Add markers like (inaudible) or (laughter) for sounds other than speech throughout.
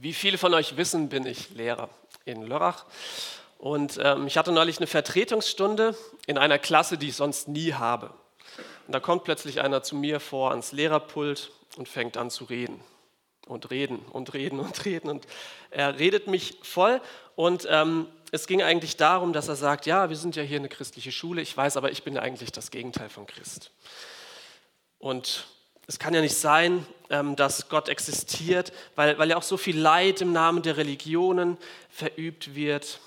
Wie viele von euch wissen, bin ich Lehrer in Lörrach. Und ähm, ich hatte neulich eine Vertretungsstunde in einer Klasse, die ich sonst nie habe. Und da kommt plötzlich einer zu mir vor ans Lehrerpult und fängt an zu reden. Und reden und reden und (laughs) reden. Und er redet mich voll. Und ähm, es ging eigentlich darum, dass er sagt, ja, wir sind ja hier eine christliche Schule. Ich weiß, aber ich bin ja eigentlich das Gegenteil von Christ. Und es kann ja nicht sein, ähm, dass Gott existiert, weil, weil ja auch so viel Leid im Namen der Religionen verübt wird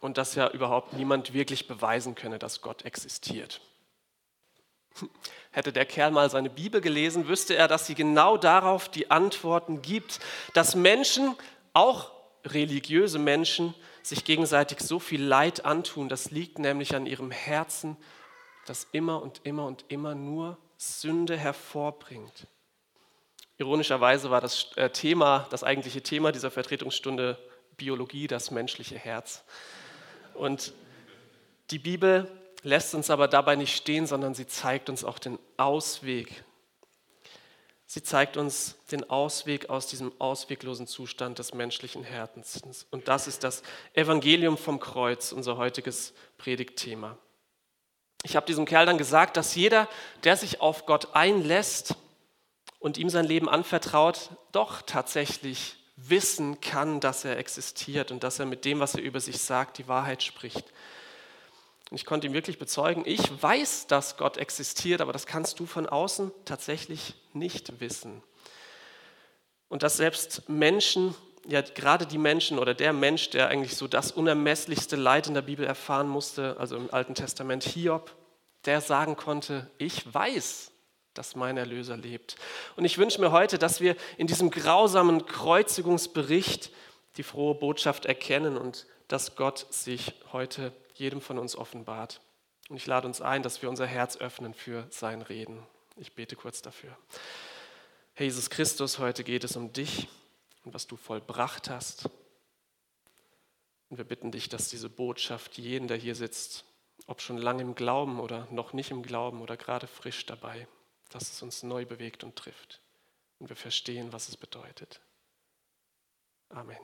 und dass ja überhaupt niemand wirklich beweisen könne, dass Gott existiert. Hätte der Kerl mal seine Bibel gelesen, wüsste er, dass sie genau darauf die Antworten gibt, dass Menschen, auch religiöse Menschen, sich gegenseitig so viel Leid antun. Das liegt nämlich an ihrem Herzen, das immer und immer und immer nur Sünde hervorbringt. Ironischerweise war das äh, Thema, das eigentliche Thema dieser Vertretungsstunde Biologie, das menschliche Herz. Und die Bibel lässt uns aber dabei nicht stehen, sondern sie zeigt uns auch den Ausweg. Sie zeigt uns den Ausweg aus diesem ausweglosen Zustand des menschlichen Herzens. Und das ist das Evangelium vom Kreuz, unser heutiges Predigtthema. Ich habe diesem Kerl dann gesagt, dass jeder, der sich auf Gott einlässt und ihm sein Leben anvertraut, doch tatsächlich wissen kann, dass er existiert und dass er mit dem, was er über sich sagt, die Wahrheit spricht. Und ich konnte ihm wirklich bezeugen, ich weiß, dass Gott existiert, aber das kannst du von außen tatsächlich nicht wissen. Und dass selbst Menschen, ja gerade die Menschen oder der Mensch, der eigentlich so das unermesslichste Leid in der Bibel erfahren musste, also im Alten Testament Hiob, der sagen konnte, ich weiß, dass mein Erlöser lebt. Und ich wünsche mir heute, dass wir in diesem grausamen Kreuzigungsbericht die frohe Botschaft erkennen und dass Gott sich heute jedem von uns offenbart. Und ich lade uns ein, dass wir unser Herz öffnen für sein Reden. Ich bete kurz dafür. Herr Jesus Christus, heute geht es um dich und was du vollbracht hast. Und wir bitten dich, dass diese Botschaft jeden, der hier sitzt, ob schon lange im Glauben oder noch nicht im Glauben oder gerade frisch dabei, dass es uns neu bewegt und trifft und wir verstehen, was es bedeutet. Amen.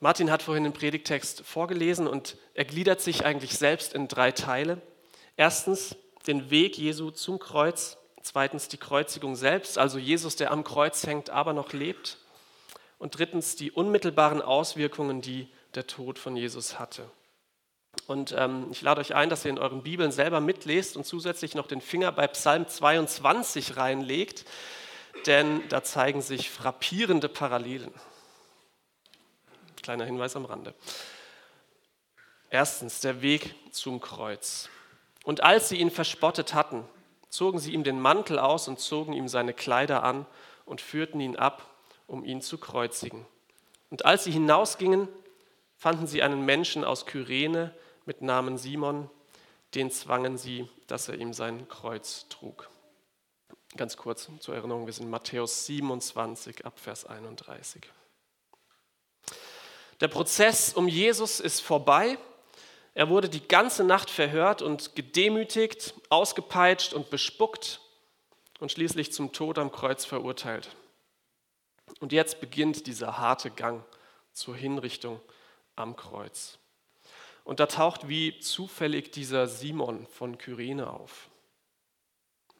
Martin hat vorhin den Predigtext vorgelesen und er gliedert sich eigentlich selbst in drei Teile. Erstens den Weg Jesu zum Kreuz, zweitens die Kreuzigung selbst, also Jesus, der am Kreuz hängt, aber noch lebt. Und drittens die unmittelbaren Auswirkungen, die der Tod von Jesus hatte. Und ähm, ich lade euch ein, dass ihr in euren Bibeln selber mitlest und zusätzlich noch den Finger bei Psalm 22 reinlegt, denn da zeigen sich frappierende Parallelen. Kleiner Hinweis am Rande. Erstens der Weg zum Kreuz. Und als sie ihn verspottet hatten, zogen sie ihm den Mantel aus und zogen ihm seine Kleider an und führten ihn ab, um ihn zu kreuzigen. Und als sie hinausgingen, fanden sie einen Menschen aus Kyrene mit Namen Simon, den zwangen sie, dass er ihm sein Kreuz trug. Ganz kurz zur Erinnerung, wir sind Matthäus 27 ab Vers 31. Der Prozess um Jesus ist vorbei. Er wurde die ganze Nacht verhört und gedemütigt, ausgepeitscht und bespuckt und schließlich zum Tod am Kreuz verurteilt. Und jetzt beginnt dieser harte Gang zur Hinrichtung am Kreuz. Und da taucht wie zufällig dieser Simon von Kyrene auf.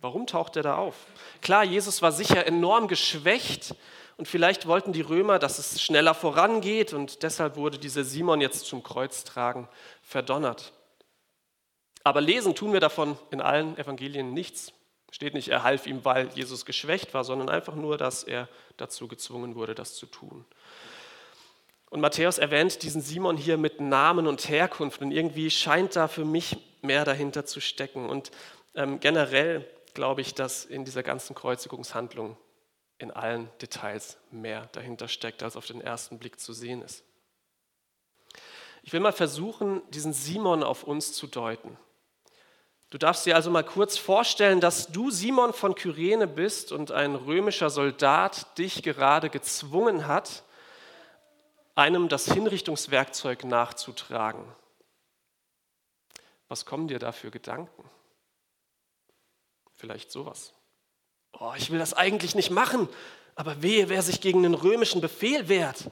Warum taucht er da auf? Klar, Jesus war sicher enorm geschwächt und vielleicht wollten die Römer, dass es schneller vorangeht und deshalb wurde dieser Simon jetzt zum Kreuztragen verdonnert. Aber lesen tun wir davon in allen Evangelien nichts. Steht nicht, er half ihm, weil Jesus geschwächt war, sondern einfach nur, dass er dazu gezwungen wurde, das zu tun. Und Matthäus erwähnt diesen Simon hier mit Namen und Herkunft und irgendwie scheint da für mich mehr dahinter zu stecken. Und ähm, generell glaube ich, dass in dieser ganzen Kreuzigungshandlung in allen Details mehr dahinter steckt, als auf den ersten Blick zu sehen ist. Ich will mal versuchen, diesen Simon auf uns zu deuten. Du darfst dir also mal kurz vorstellen, dass du Simon von Kyrene bist und ein römischer Soldat dich gerade gezwungen hat, einem das Hinrichtungswerkzeug nachzutragen. Was kommen dir da für Gedanken? Vielleicht sowas. Oh, ich will das eigentlich nicht machen, Aber wehe, wer sich gegen den römischen Befehl wehrt.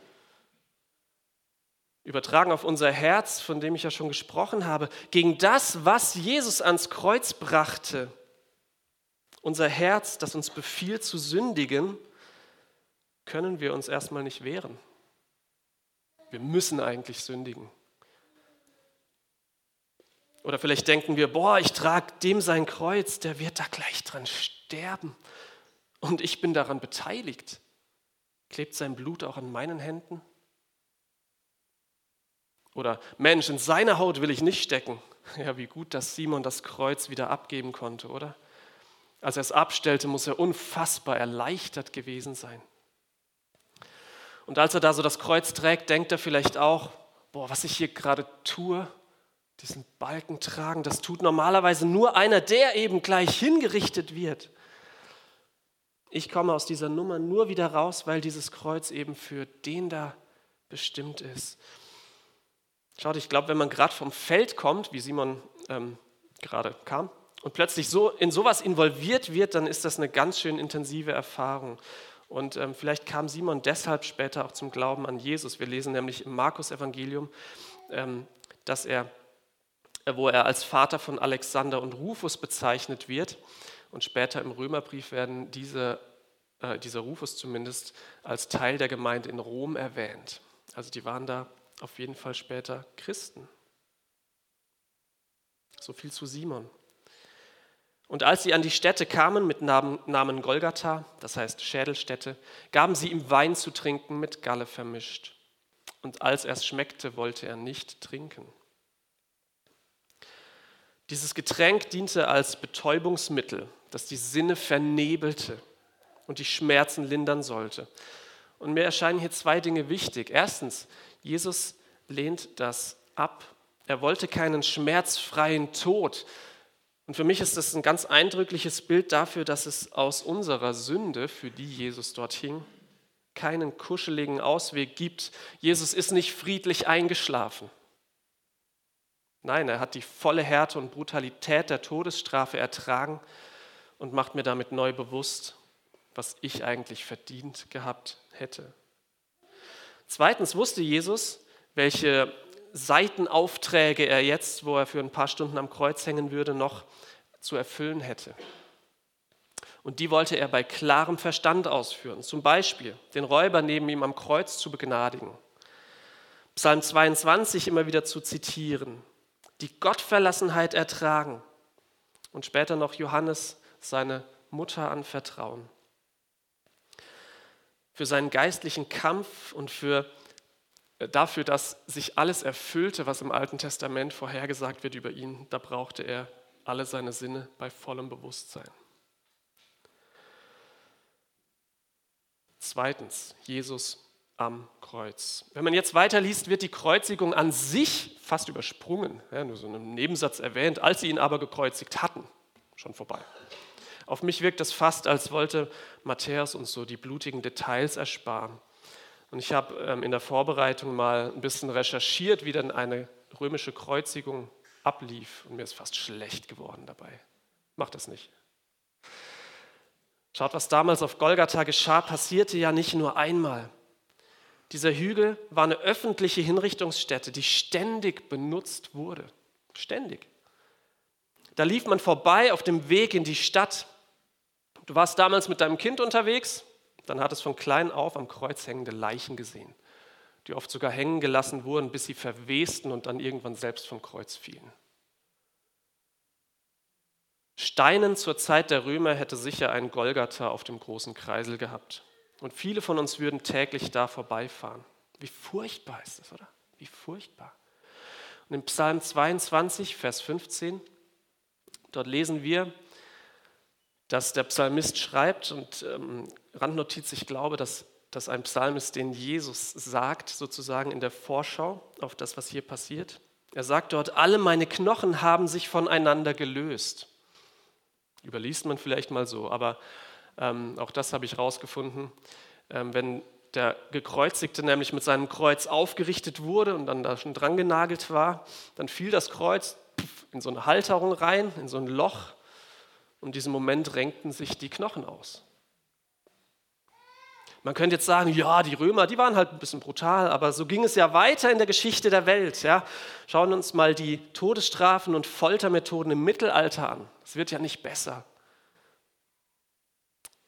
Übertragen auf unser Herz, von dem ich ja schon gesprochen habe, gegen das, was Jesus ans Kreuz brachte. Unser Herz, das uns befiehlt zu sündigen, können wir uns erstmal nicht wehren. Wir müssen eigentlich sündigen. Oder vielleicht denken wir, boah, ich trage dem sein Kreuz, der wird da gleich dran sterben. Und ich bin daran beteiligt. Klebt sein Blut auch an meinen Händen? Oder Mensch, in seiner Haut will ich nicht stecken. (laughs) Ja, wie gut, dass Simon das Kreuz wieder abgeben konnte, oder? Als er es abstellte, muss er unfassbar erleichtert gewesen sein. Und als er da so das Kreuz trägt, denkt er vielleicht auch, boah, was ich hier gerade tue, diesen Balken tragen, das tut normalerweise nur einer, der eben gleich hingerichtet wird. Ich komme aus dieser Nummer nur wieder raus, weil dieses Kreuz eben für den da bestimmt ist. Schaut, ich glaube, wenn man gerade vom Feld kommt, wie Simon ähm, gerade kam, und plötzlich so in sowas involviert wird, dann ist das eine ganz schön intensive Erfahrung. Und ähm, vielleicht kam Simon deshalb später auch zum Glauben an Jesus. Wir lesen nämlich im Markus-Evangelium, ähm, dass er wo er als Vater von Alexander und Rufus bezeichnet wird. Und später im Römerbrief werden diese, äh, dieser Rufus zumindest als Teil der Gemeinde in Rom erwähnt. Also die waren da auf jeden Fall später Christen. So viel zu Simon. Und als sie an die Stätte kamen mit Namen, Namen Golgatha, das heißt Schädelstätte, gaben sie ihm Wein zu trinken mit Galle vermischt. Und als er es schmeckte, wollte er nicht trinken. Dieses Getränk diente als Betäubungsmittel, das die Sinne vernebelte und die Schmerzen lindern sollte. Und mir erscheinen hier zwei Dinge wichtig. Erstens, Jesus lehnt das ab. Er wollte keinen schmerzfreien Tod. Und für mich ist das ein ganz eindrückliches Bild dafür, dass es aus unserer Sünde, für die Jesus dort hing, keinen kuscheligen Ausweg gibt. Jesus ist nicht friedlich eingeschlafen. Nein, er hat die volle Härte und Brutalität der Todesstrafe ertragen und macht mir damit neu bewusst, was ich eigentlich verdient gehabt hätte. Zweitens wusste Jesus, welche Seitenaufträge er jetzt, wo er für ein paar Stunden am Kreuz hängen würde, noch zu erfüllen hätte. Und die wollte er bei klarem Verstand ausführen. Zum Beispiel den Räuber neben ihm am Kreuz zu begnadigen. Psalm 22 immer wieder zu zitieren die Gottverlassenheit ertragen und später noch Johannes seine Mutter anvertrauen. Für seinen geistlichen Kampf und für, äh, dafür, dass sich alles erfüllte, was im Alten Testament vorhergesagt wird über ihn, da brauchte er alle seine Sinne bei vollem Bewusstsein. Zweitens, Jesus am Kreuz. Wenn man jetzt weiterliest, wird die Kreuzigung an sich fast übersprungen, ja, nur so einen Nebensatz erwähnt, als sie ihn aber gekreuzigt hatten. Schon vorbei. Auf mich wirkt das fast, als wollte Matthäus uns so die blutigen Details ersparen. Und ich habe ähm, in der Vorbereitung mal ein bisschen recherchiert, wie denn eine römische Kreuzigung ablief. Und mir ist fast schlecht geworden dabei. Macht das nicht. Schaut, was damals auf Golgatha geschah, passierte ja nicht nur einmal. Dieser Hügel war eine öffentliche Hinrichtungsstätte, die ständig benutzt wurde. Ständig. Da lief man vorbei auf dem Weg in die Stadt. Du warst damals mit deinem Kind unterwegs, dann hattest von klein auf am Kreuz hängende Leichen gesehen, die oft sogar hängen gelassen wurden, bis sie verwesten und dann irgendwann selbst vom Kreuz fielen. Steinen zur Zeit der Römer hätte sicher ein Golgatha auf dem großen Kreisel gehabt. Und viele von uns würden täglich da vorbeifahren. Wie furchtbar ist das, oder? Wie furchtbar. Und im Psalm 22, Vers 15, dort lesen wir, dass der Psalmist schreibt, und ähm, Randnotiz, ich glaube, dass das ein Psalm ist, den Jesus sagt, sozusagen in der Vorschau auf das, was hier passiert. Er sagt dort, alle meine Knochen haben sich voneinander gelöst. Überliest man vielleicht mal so, aber ähm, auch das habe ich herausgefunden. Ähm, wenn der Gekreuzigte nämlich mit seinem Kreuz aufgerichtet wurde und dann da schon dran genagelt war, dann fiel das Kreuz in so eine Halterung rein, in so ein Loch und in diesem Moment renkten sich die Knochen aus. Man könnte jetzt sagen, ja, die Römer, die waren halt ein bisschen brutal, aber so ging es ja weiter in der Geschichte der Welt. Ja. Schauen uns mal die Todesstrafen und Foltermethoden im Mittelalter an. Es wird ja nicht besser.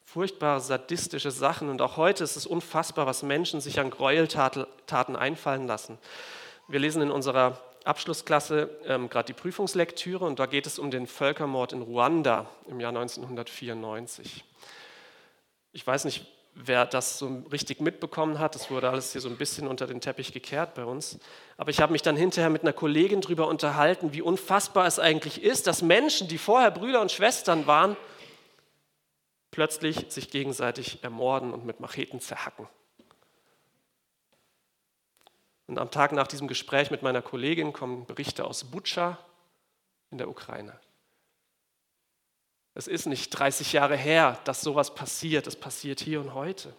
Furchtbare sadistische Sachen und auch heute ist es unfassbar, was Menschen sich an Gräueltaten einfallen lassen. Wir lesen in unserer Abschlussklasse ähm, gerade die Prüfungslektüre und da geht es um den Völkermord in Ruanda im Jahr 1994. Ich weiß nicht, wer das so richtig mitbekommen hat. Das wurde alles hier so ein bisschen unter den Teppich gekehrt bei uns. Aber ich habe mich dann hinterher mit einer Kollegin darüber unterhalten, wie unfassbar es eigentlich ist, dass Menschen, die vorher Brüder und Schwestern waren, plötzlich sich gegenseitig ermorden und mit Macheten zerhacken. Und am Tag nach diesem Gespräch mit meiner Kollegin kommen Berichte aus Butscha in der Ukraine. Es ist nicht 30 Jahre her, dass sowas passiert. Es passiert hier und heute.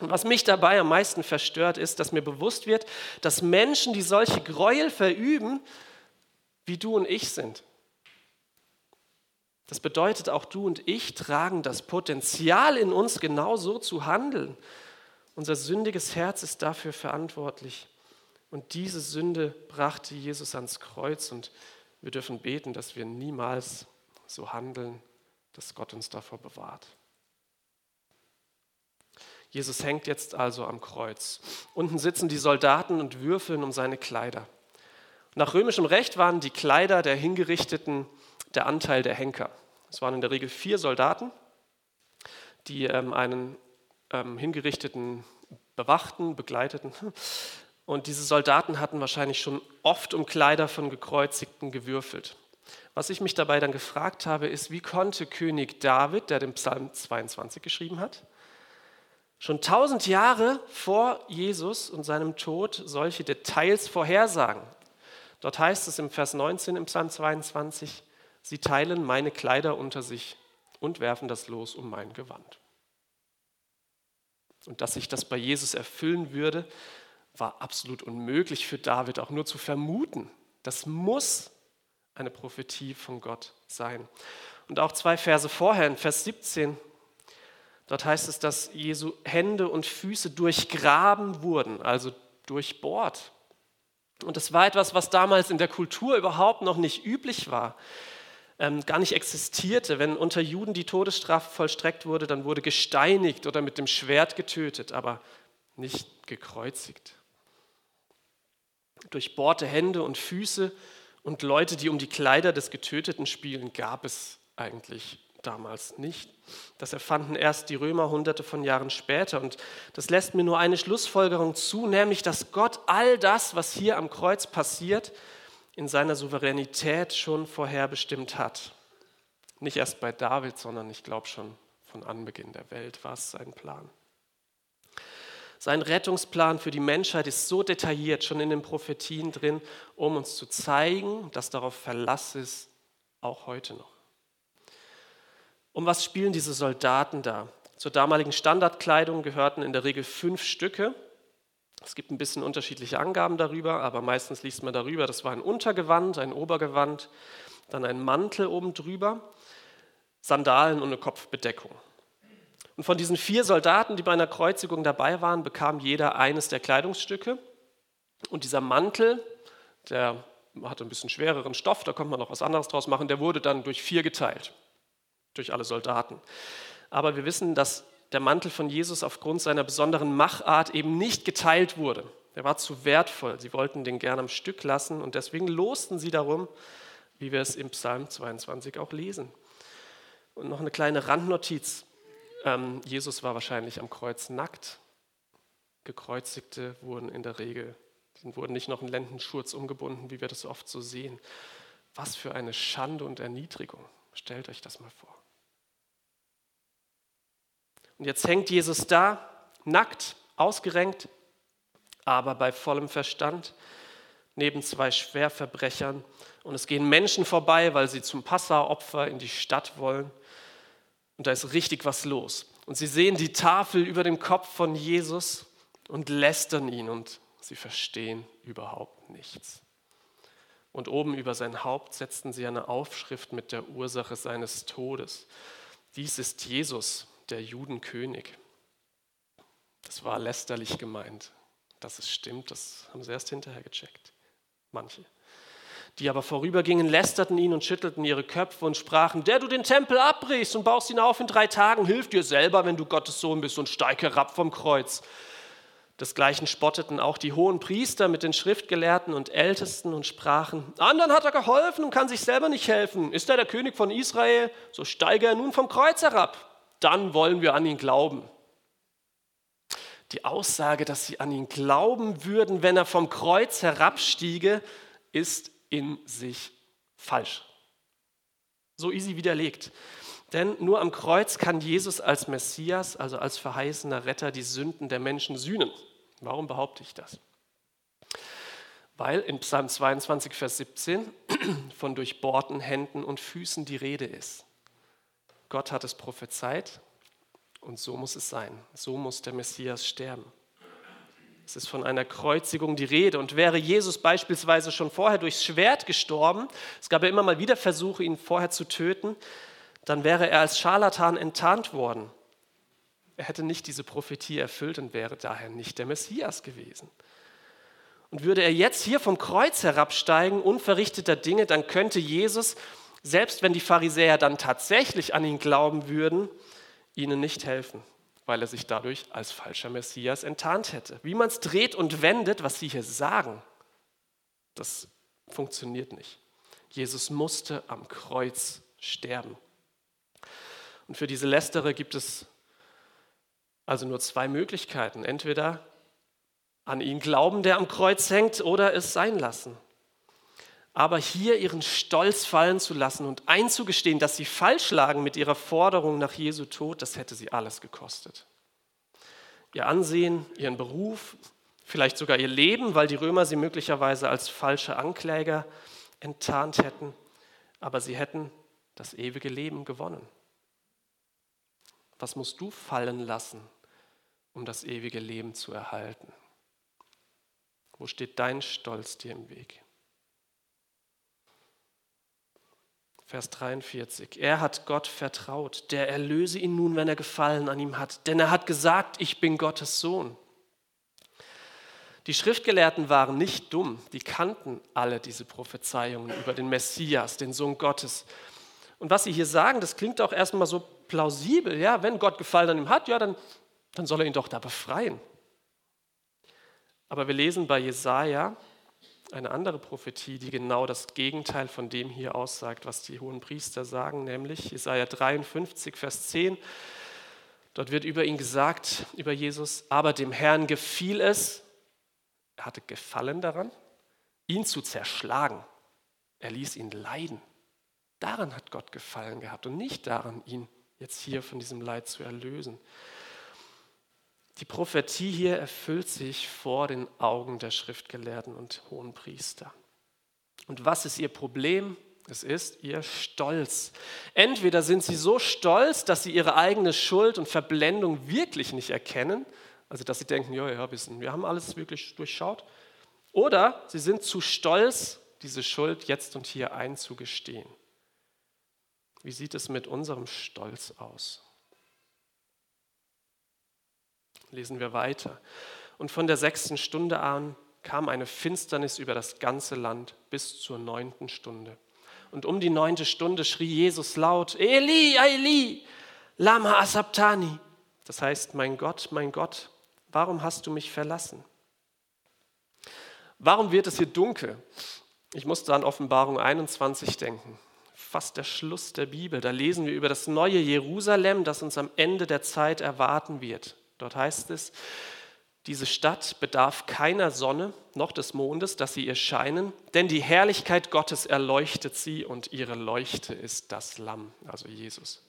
Und was mich dabei am meisten verstört, ist, dass mir bewusst wird, dass Menschen, die solche Gräuel verüben, wie du und ich sind. Das bedeutet, auch du und ich tragen das Potenzial in uns, genau so zu handeln. Unser sündiges Herz ist dafür verantwortlich. Und diese Sünde brachte Jesus ans Kreuz und wir dürfen beten, dass wir niemals so handeln dass Gott uns davor bewahrt. Jesus hängt jetzt also am Kreuz. Unten sitzen die Soldaten und würfeln um seine Kleider. Nach römischem Recht waren die Kleider der Hingerichteten der Anteil der Henker. Es waren in der Regel vier Soldaten, die ähm, einen ähm, Hingerichteten bewachten, begleiteten. Und diese Soldaten hatten wahrscheinlich schon oft um Kleider von Gekreuzigten gewürfelt. Was ich mich dabei dann gefragt habe, ist, wie konnte König David, der den Psalm 22 geschrieben hat, schon tausend Jahre vor Jesus und seinem Tod solche Details vorhersagen? Dort heißt es im Vers 19 im Psalm 22, sie teilen meine Kleider unter sich und werfen das Los um mein Gewand. Und dass sich das bei Jesus erfüllen würde, war absolut unmöglich für David auch nur zu vermuten. Das muss eine Prophetie von Gott sein. Und auch zwei Verse vorher, in Vers 17, dort heißt es, dass Jesu Hände und Füße durchgraben wurden, also durchbohrt. Und das war etwas, was damals in der Kultur überhaupt noch nicht üblich war, ähm, gar nicht existierte. Wenn unter Juden die Todesstrafe vollstreckt wurde, dann wurde gesteinigt oder mit dem Schwert getötet, aber nicht gekreuzigt. Durchbohrte Hände und Füße und Leute, die um die Kleider des Getöteten spielen, gab es eigentlich damals nicht. Das erfanden erst die Römer hunderte von Jahren später. Und das lässt mir nur eine Schlussfolgerung zu, nämlich, dass Gott all das, was hier am Kreuz passiert, in seiner Souveränität schon vorherbestimmt hat. Nicht erst bei David, sondern ich glaube schon von Anbeginn der Welt war es sein Plan. Sein Rettungsplan für die Menschheit ist so detailliert schon in den Prophetien drin, um uns zu zeigen, dass darauf Verlass ist, auch heute noch. Um was spielen diese Soldaten da? Zur damaligen Standardkleidung gehörten in der Regel fünf Stücke. Es gibt ein bisschen unterschiedliche Angaben darüber, aber meistens liest man darüber, das war ein Untergewand, ein Obergewand, dann ein Mantel oben drüber, Sandalen und eine Kopfbedeckung. Und von diesen vier Soldaten, die bei einer Kreuzigung dabei waren, bekam jeder eines der Kleidungsstücke. Und dieser Mantel, der hatte ein bisschen schwereren Stoff, da konnte man noch was anderes draus machen, der wurde dann durch vier geteilt, durch alle Soldaten. Aber wir wissen, dass der Mantel von Jesus aufgrund seiner besonderen Machart eben nicht geteilt wurde. Der war zu wertvoll. Sie wollten den gern am Stück lassen und deswegen losten sie darum, wie wir es im Psalm 22 auch lesen. Und noch eine kleine Randnotiz. Ähm, Jesus war wahrscheinlich am Kreuz nackt. Gekreuzigte wurden in der Regel, die wurden nicht noch in Lendenschurz umgebunden, wie wir das oft so sehen. Was für eine Schande und Erniedrigung. Stellt euch das mal vor. Und jetzt hängt Jesus da, nackt, ausgerenkt, aber bei vollem Verstand, neben zwei Schwerverbrechern. Und es gehen Menschen vorbei, weil sie zum Passaopfer in die Stadt wollen. Und da ist richtig was los. Und sie sehen die Tafel über dem Kopf von Jesus und lästern ihn und sie verstehen überhaupt nichts. Und oben über sein Haupt setzten sie eine Aufschrift mit der Ursache seines Todes. Dies ist Jesus, der Judenkönig. Das war lästerlich gemeint. Dass es stimmt, das haben sie erst hinterher gecheckt. Manche. Die aber vorübergingen, lästerten ihn und schüttelten ihre Köpfe und sprachen, der du den Tempel abbrichst und baust ihn auf in drei Tagen, hilf dir selber, wenn du Gottes Sohn bist und steig herab vom Kreuz. Desgleichen spotteten auch die hohen Priester mit den Schriftgelehrten und Ältesten und sprachen, anderen hat er geholfen und kann sich selber nicht helfen. Ist er der König von Israel, so steige er nun vom Kreuz herab. Dann wollen wir an ihn glauben. Die Aussage, dass sie an ihn glauben würden, wenn er vom Kreuz herabstiege, ist in sich falsch. So easy widerlegt. Denn nur am Kreuz kann Jesus als Messias, also als verheißener Retter, die Sünden der Menschen sühnen. Warum behaupte ich das? Weil in Psalm 22, Vers 17 (clears throat) von durchbohrten Händen und Füßen die Rede ist. Gott hat es prophezeit und so muss es sein. So muss der Messias sterben. Es ist von einer Kreuzigung die Rede. Und wäre Jesus beispielsweise schon vorher durchs Schwert gestorben, es gab ja immer mal wieder Versuche, ihn vorher zu töten, dann wäre er als Scharlatan enttarnt worden. Er hätte nicht diese Prophetie erfüllt und wäre daher nicht der Messias gewesen. Und würde er jetzt hier vom Kreuz herabsteigen, unverrichteter Dinge, dann könnte Jesus, selbst wenn die Pharisäer dann tatsächlich an ihn glauben würden, ihnen nicht helfen, weil er sich dadurch als falscher Messias enttarnt hätte. Wie man es dreht und wendet, was sie hier sagen, das funktioniert nicht. Jesus musste am Kreuz sterben. Und für diese Lästerer gibt es also nur zwei Möglichkeiten. Entweder an ihn glauben, der am Kreuz hängt, oder es sein lassen. Aber hier ihren Stolz fallen zu lassen und einzugestehen, dass sie falsch lagen mit ihrer Forderung nach Jesu Tod, das hätte sie alles gekostet. Ihr Ansehen, ihren Beruf, vielleicht sogar ihr Leben, weil die Römer sie möglicherweise als falsche Ankläger enttarnt hätten, aber sie hätten das ewige Leben gewonnen. Was musst du fallen lassen, um das ewige Leben zu erhalten? Wo steht dein Stolz dir im Weg? Vers 43. Er hat Gott vertraut, der erlöse ihn nun, wenn er Gefallen an ihm hat, denn er hat gesagt, ich bin Gottes Sohn. Die Schriftgelehrten waren nicht dumm, die kannten alle diese Prophezeiungen über den Messias, den Sohn Gottes. Und was sie hier sagen, das klingt auch erstmal so plausibel. Ja, wenn Gott Gefallen an ihm hat, ja, dann, dann soll er ihn doch da befreien. Aber wir lesen bei Jesaja eine andere Prophetie, die genau das Gegenteil von dem hier aussagt, was die hohen Priester sagen, nämlich Jesaja 53, Vers 10. Dort wird über ihn gesagt, über Jesus, aber dem Herrn gefiel es, er hatte Gefallen daran, ihn zu zerschlagen. Er ließ ihn leiden. Daran hat Gott Gefallen gehabt und nicht daran, ihn jetzt hier von diesem Leid zu erlösen. Die Prophetie hier erfüllt sich vor den Augen der Schriftgelehrten und hohen Priester. Und was ist ihr Problem? Es ist ihr Stolz. Entweder sind sie so stolz, dass sie ihre eigene Schuld und Verblendung wirklich nicht erkennen, also dass sie denken, ja, ja, wir haben alles wirklich durchschaut, oder sie sind zu stolz, diese Schuld jetzt und hier einzugestehen. Wie sieht es mit unserem Stolz aus? Lesen wir weiter. Und von der sechsten Stunde an kam eine Finsternis über das ganze Land bis zur neunten Stunde. Und um die neunte Stunde schrie Jesus laut, Eli, Eli, lama asabtani. Das heißt, mein Gott, mein Gott, warum hast du mich verlassen? Warum wird es hier dunkel? Ich musste an Offenbarung 21 denken fast der Schluss der Bibel. Da lesen wir über das neue Jerusalem, das uns am Ende der Zeit erwarten wird. Dort heißt es, diese Stadt bedarf keiner Sonne noch des Mondes, dass sie ihr scheinen, denn die Herrlichkeit Gottes erleuchtet sie und ihre Leuchte ist das Lamm, also Jesus.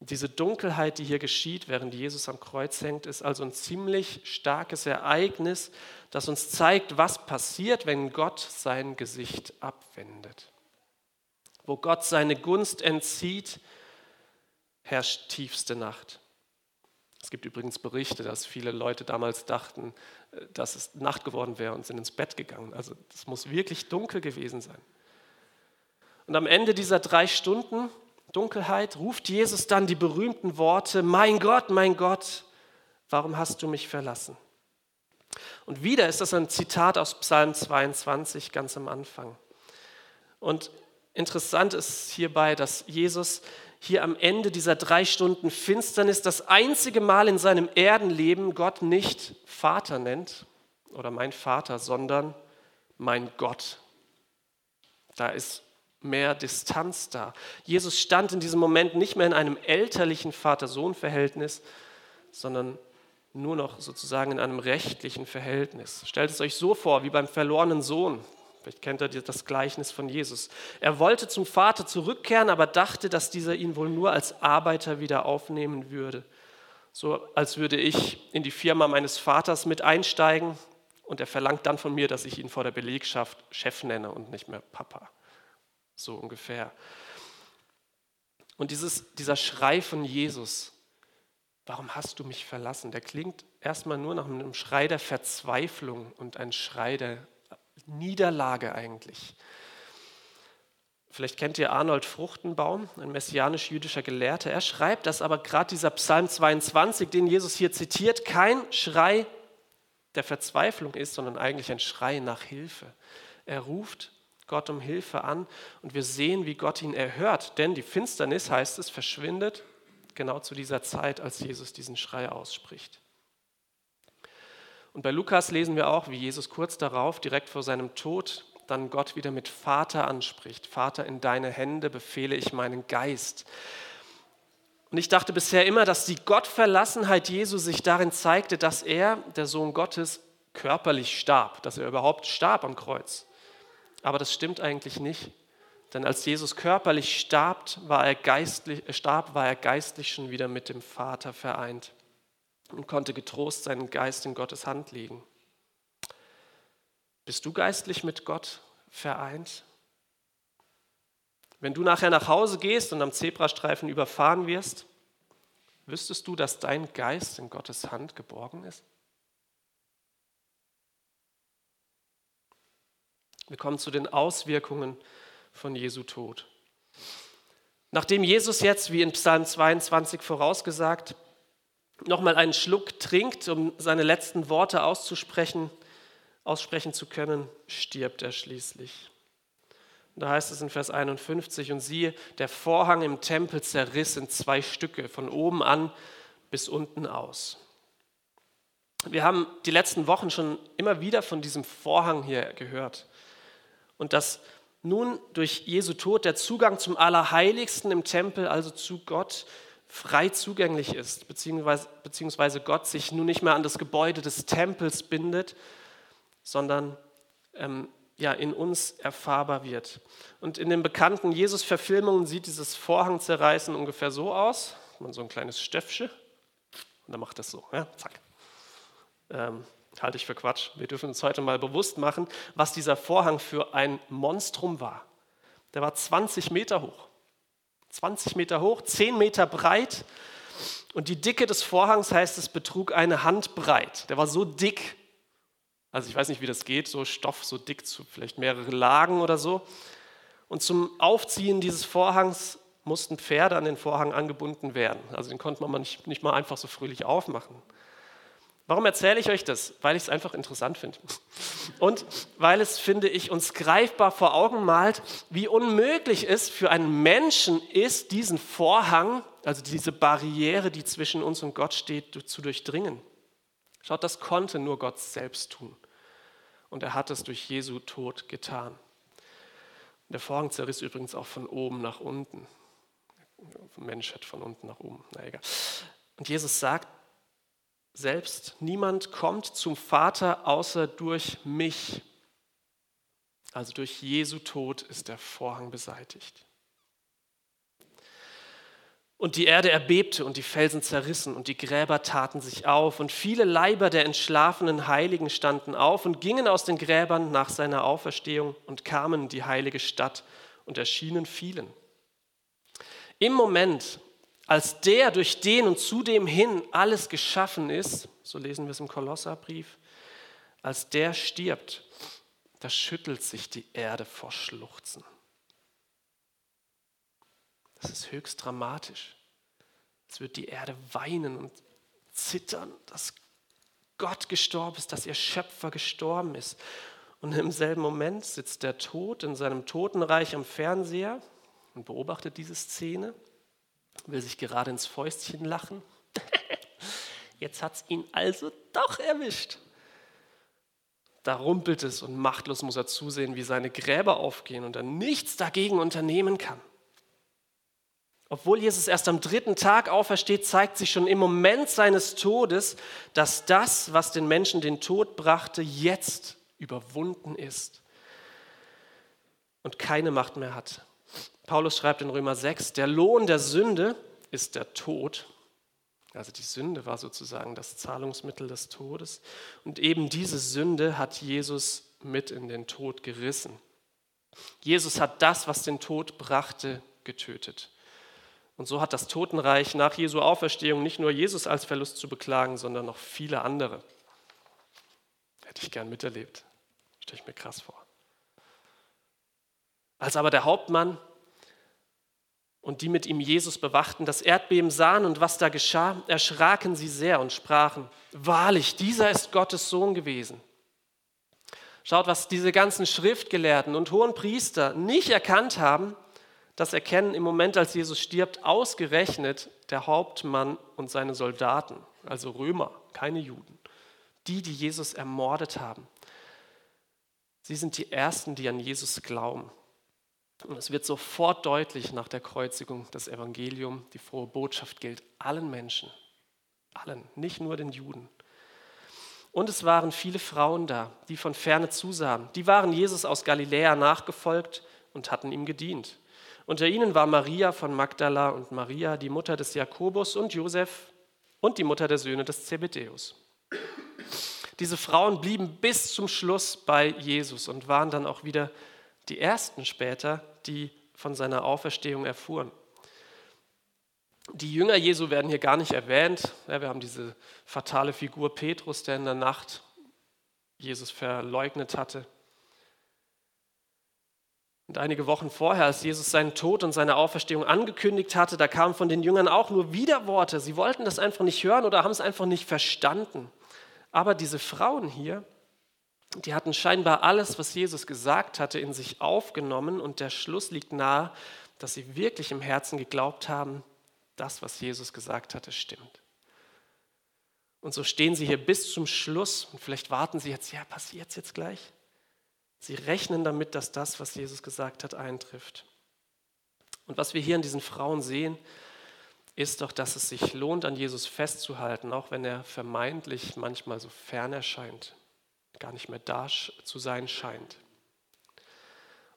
Diese Dunkelheit, die hier geschieht, während Jesus am Kreuz hängt, ist also ein ziemlich starkes Ereignis, das uns zeigt, was passiert, wenn Gott sein Gesicht abwendet. Wo Gott seine Gunst entzieht, herrscht tiefste Nacht. Es gibt übrigens Berichte, dass viele Leute damals dachten, äh, dass es Nacht geworden wäre und sind ins Bett gegangen. Also es muss wirklich dunkel gewesen sein. Und am Ende dieser drei Stunden Dunkelheit ruft Jesus dann die berühmten Worte, mein Gott, mein Gott, warum hast du mich verlassen? Und wieder ist das ein Zitat aus Psalm 22 ganz am Anfang. Und interessant ist hierbei, dass Jesus hier am Ende dieser drei Stunden Finsternis das einzige Mal in seinem Erdenleben Gott nicht Vater nennt oder mein Vater, sondern mein Gott. Da ist mehr Distanz da. Jesus stand in diesem Moment nicht mehr in einem elterlichen Vater-Sohn-Verhältnis, sondern nur noch sozusagen in einem rechtlichen Verhältnis. Stellt es euch so vor, wie beim verlorenen Sohn. Vielleicht kennt ihr das Gleichnis von Jesus. Er wollte zum Vater zurückkehren, aber dachte, dass dieser ihn wohl nur als Arbeiter wieder aufnehmen würde. So als würde ich in die Firma meines Vaters mit einsteigen und er verlangt dann von mir, dass ich ihn vor der Belegschaft Chef nenne und nicht mehr Papa. So ungefähr. Und dieses, dieser Schrei von Jesus, warum hast du mich verlassen, der klingt erstmal nur nach einem Schrei der Verzweiflung und ein Schrei der Niederlage eigentlich. Vielleicht kennt ihr Arnold Fruchtenbaum, ein messianisch-jüdischer Gelehrter. Er schreibt, dass aber gerade dieser Psalm 22, den Jesus hier zitiert, kein Schrei der Verzweiflung ist, sondern eigentlich ein Schrei nach Hilfe. Er ruft Gott um Hilfe an und wir sehen, wie Gott ihn erhört, denn die Finsternis, heißt es, verschwindet genau zu dieser Zeit, als Jesus diesen Schrei ausspricht. Und bei Lukas lesen wir auch, wie Jesus kurz darauf, direkt vor seinem Tod, dann Gott wieder mit Vater anspricht. Vater, in deine Hände befehle ich meinen Geist. Und ich dachte bisher immer, dass die Gottverlassenheit Jesu sich darin zeigte, dass er, der Sohn Gottes, körperlich starb, dass er überhaupt starb am Kreuz. Aber das stimmt eigentlich nicht. Denn als Jesus körperlich starb, war er geistlich, starb, war er geistlich schon wieder mit dem Vater vereint und konnte getrost seinen Geist in Gottes Hand legen. Bist du geistlich mit Gott vereint? Wenn du nachher nach Hause gehst und am Zebrastreifen überfahren wirst, wüsstest du, dass dein Geist in Gottes Hand geborgen ist? Wir kommen zu den Auswirkungen von Jesu Tod. Nachdem Jesus jetzt, wie in Psalm 22 vorausgesagt, nochmal einen Schluck trinkt, um seine letzten Worte auszusprechen, aussprechen zu können, stirbt er schließlich. Da heißt es in Vers 51, und siehe, der Vorhang im Tempel zerriss in zwei Stücke, von oben an bis unten aus. Wir haben die letzten Wochen schon immer wieder von diesem Vorhang hier gehört. Und dass nun durch Jesu Tod der Zugang zum Allerheiligsten im Tempel, also zu Gott, frei zugänglich ist, beziehungsweise, beziehungsweise Gott sich nun nicht mehr an das Gebäude des Tempels bindet, sondern ähm, ja, in uns erfahrbar wird. Und in den bekannten Jesus-Verfilmungen sieht dieses Vorhangzerreißen ungefähr so aus. Man so ein kleines Stöpfchen und dann macht das so, ja, zack. Ähm, halte ich für Quatsch. Wir dürfen uns heute mal bewusst machen, was dieser Vorhang für ein Monstrum war. Der war 20 Meter hoch. 20 Meter hoch, 10 Meter breit. Und die Dicke des Vorhangs heißt, es betrug eine Hand breit. Der war so dick. Also ich weiß nicht, wie das geht, so Stoff so dick zu vielleicht mehrere Lagen oder so. Und zum Aufziehen dieses Vorhangs mussten Pferde an den Vorhang angebunden werden. Also den konnte man nicht, nicht mal einfach so fröhlich aufmachen. Warum erzähle ich euch das? Weil ich es einfach interessant finde. (laughs) Und weil es, finde ich, uns greifbar vor Augen malt, wie unmöglich es für einen Menschen ist, diesen Vorhang, also diese Barriere, die zwischen uns und Gott steht, zu durchdringen. Schaut, das konnte nur Gott selbst tun. Und er hat es durch Jesu Tod getan. Der Vorhang zerriss übrigens auch von oben nach unten. Mensch hat von unten nach oben. Na egal. Und Jesus sagt, selbst, niemand kommt zum Vater außer durch mich. Also durch Jesu Tod ist der Vorhang beseitigt. Und die Erde erbebte und die Felsen zerrissen und die Gräber taten sich auf und viele Leiber der entschlafenen Heiligen standen auf und gingen aus den Gräbern nach seiner Auferstehung und kamen in die heilige Stadt und erschienen vielen. Im Moment, als der, durch den und zu dem hin alles geschaffen ist, so lesen wir es im Kolosserbrief, als der stirbt, da schüttelt sich die Erde vor Schluchzen. Das ist höchst dramatisch. Es wird die Erde weinen und zittern, dass Gott gestorben ist, dass ihr Schöpfer gestorben ist. Und im selben Moment sitzt der Tod in seinem Totenreich am Fernseher und beobachtet diese Szene, will sich gerade ins Fäustchen lachen. (laughs) Jetzt hat es ihn also doch erwischt. Da rumpelt es und machtlos muss er zusehen, wie seine Gräber aufgehen und er nichts dagegen unternehmen kann. Obwohl Jesus erst am dritten Tag aufersteht, zeigt sich schon im Moment seines Todes, dass das, was den Menschen den Tod brachte, jetzt überwunden ist und keine Macht mehr hat. Paulus schreibt in Römer 6, der Lohn der Sünde ist der Tod. Also die Sünde war sozusagen das Zahlungsmittel des Todes. Und eben diese Sünde hat Jesus mit in den Tod gerissen. Jesus hat das, was den Tod brachte, getötet. Und so hat das Totenreich nach Jesu Auferstehung nicht nur Jesus als Verlust zu beklagen, sondern noch viele andere. Hätte ich gern miterlebt. Stelle ich mir krass vor. Als aber der Hauptmann und die mit ihm Jesus bewachten, das Erdbeben sahen und was da geschah, erschraken sie sehr und sprachen, wahrlich, dieser ist Gottes Sohn gewesen. Schaut, was diese ganzen Schriftgelehrten und hohen Priester nicht erkannt haben, das erkennen im Moment, als Jesus stirbt, ausgerechnet der Hauptmann und seine Soldaten, also Römer, keine Juden, die, die Jesus ermordet haben. Sie sind die Ersten, die an Jesus glauben. Und es wird sofort deutlich nach der Kreuzigung, das Evangelium, die frohe Botschaft gilt allen Menschen, allen, nicht nur den Juden. Und es waren viele Frauen da, die von ferne zusahen. Die waren Jesus aus Galiläa nachgefolgt und hatten ihm gedient. Unter ihnen war Maria von Magdala und Maria, die Mutter des Jakobus und Josef und die Mutter der Söhne des Zebedeus. Diese Frauen blieben bis zum Schluss bei Jesus und waren dann auch wieder die ersten später, die von seiner Auferstehung erfuhren. Die Jünger Jesu werden hier gar nicht erwähnt. Ja, wir haben diese fatale Figur Petrus, der in der Nacht Jesus verleugnet hatte. Und einige Wochen vorher, als Jesus seinen Tod und seine Auferstehung angekündigt hatte, da kamen von den Jüngern auch nur Widerworte. Sie wollten das einfach nicht hören oder haben es einfach nicht verstanden. Aber diese Frauen hier, die hatten scheinbar alles, was Jesus gesagt hatte, in sich aufgenommen und der Schluss liegt nahe, dass sie wirklich im Herzen geglaubt haben, das, was Jesus gesagt hatte, stimmt. Und so stehen sie hier bis zum Schluss und vielleicht warten sie jetzt, ja, passiert es jetzt gleich? Sie rechnen damit, dass das, was Jesus gesagt hat, eintrifft. Und was wir hier in diesen Frauen sehen, ist doch, dass es sich lohnt, an Jesus festzuhalten, auch wenn er vermeintlich manchmal so fern erscheint, gar nicht mehr da zu sein scheint.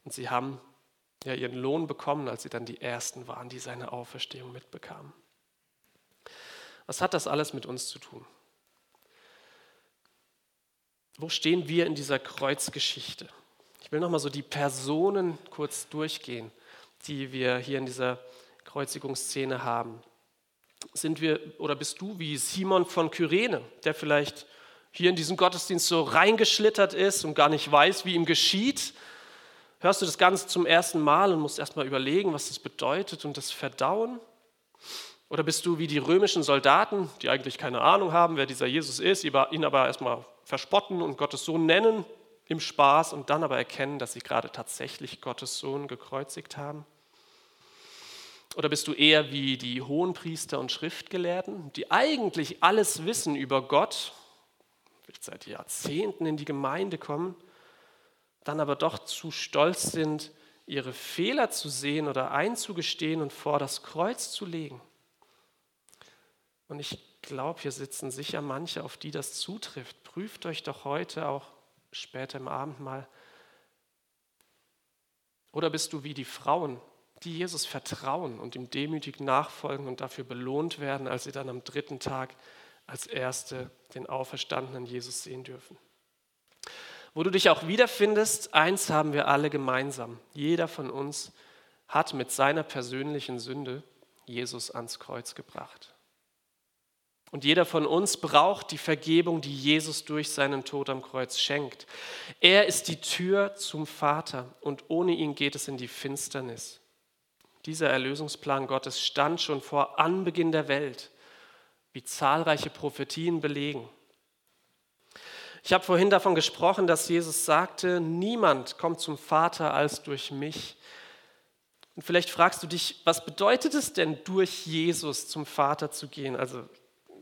Und sie haben ja ihren Lohn bekommen, als sie dann die Ersten waren, die seine Auferstehung mitbekamen. Was hat das alles mit uns zu tun? Wo stehen wir in dieser Kreuzgeschichte? Ich will nochmal so die Personen kurz durchgehen, die wir hier in dieser Kreuzigungsszene haben. Sind wir oder bist du wie Simon von Kyrene, der vielleicht hier in diesen Gottesdienst so reingeschlittert ist und gar nicht weiß, wie ihm geschieht? Hörst du das Ganze zum ersten Mal und musst erstmal überlegen, was das bedeutet und das verdauen? Oder bist du wie die römischen Soldaten, die eigentlich keine Ahnung haben, wer dieser Jesus ist, ihn aber erstmal verspotten und Gottes Sohn nennen im Spaß und dann aber erkennen, dass sie gerade tatsächlich Gottes Sohn gekreuzigt haben? Oder bist du eher wie die Hohenpriester und Schriftgelehrten, die eigentlich alles wissen über Gott, vielleicht seit Jahrzehnten in die Gemeinde kommen, dann aber doch zu stolz sind, ihre Fehler zu sehen oder einzugestehen und vor das Kreuz zu legen? Und ich glaube, hier sitzen sicher manche, auf die das zutrifft. Prüft euch doch heute auch später im Abendmahl. Oder bist du wie die Frauen, die Jesus vertrauen und ihm demütig nachfolgen und dafür belohnt werden, als sie dann am dritten Tag als Erste den auferstandenen Jesus sehen dürfen? Wo du dich auch wiederfindest, eins haben wir alle gemeinsam. Jeder von uns hat mit seiner persönlichen Sünde Jesus ans Kreuz gebracht. Und jeder von uns braucht die Vergebung, die Jesus durch seinen Tod am Kreuz schenkt. Er ist die Tür zum Vater und ohne ihn geht es in die Finsternis. Dieser Erlösungsplan Gottes stand schon vor Anbeginn der Welt, wie zahlreiche Prophetien belegen. Ich habe vorhin davon gesprochen, dass Jesus sagte, niemand kommt zum Vater als durch mich. Und vielleicht fragst du dich, was bedeutet es denn, durch Jesus zum Vater zu gehen? Also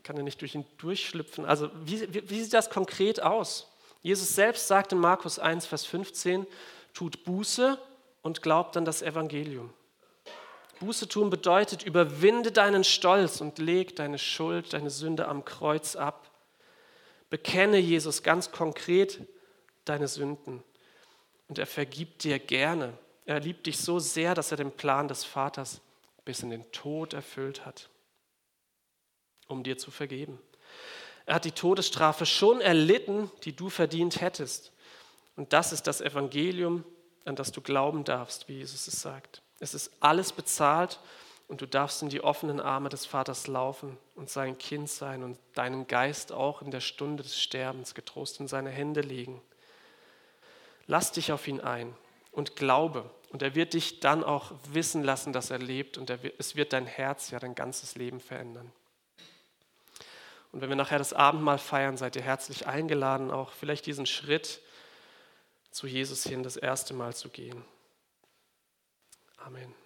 kann er nicht durch ihn durchschlüpfen. Also wie, wie, wie sieht das konkret aus? Jesus selbst sagt in Markus 1, Vers 15, tut Buße und glaubt an das Evangelium. Buße tun bedeutet, überwinde deinen Stolz und leg deine Schuld, deine Sünde am Kreuz ab. Bekenne Jesus ganz konkret deine Sünden und er vergibt dir gerne. Er liebt dich so sehr, dass er den Plan des Vaters bis in den Tod erfüllt hat, um dir zu vergeben. Er hat die Todesstrafe schon erlitten, die du verdient hättest. Und das ist das Evangelium, an das du glauben darfst, wie Jesus es sagt. Es ist alles bezahlt und du darfst in die offenen Arme des Vaters laufen und sein Kind sein und deinen Geist auch in der Stunde des Sterbens getrost in seine Hände legen. Lass dich auf ihn ein und glaube. Und er wird dich dann auch wissen lassen, dass er lebt und wird, es wird dein Herz, ja dein ganzes Leben verändern. Und wenn wir nachher das Abendmahl feiern, seid ihr herzlich eingeladen, auch vielleicht diesen Schritt zu Jesus hin das erste Mal zu gehen. Amen.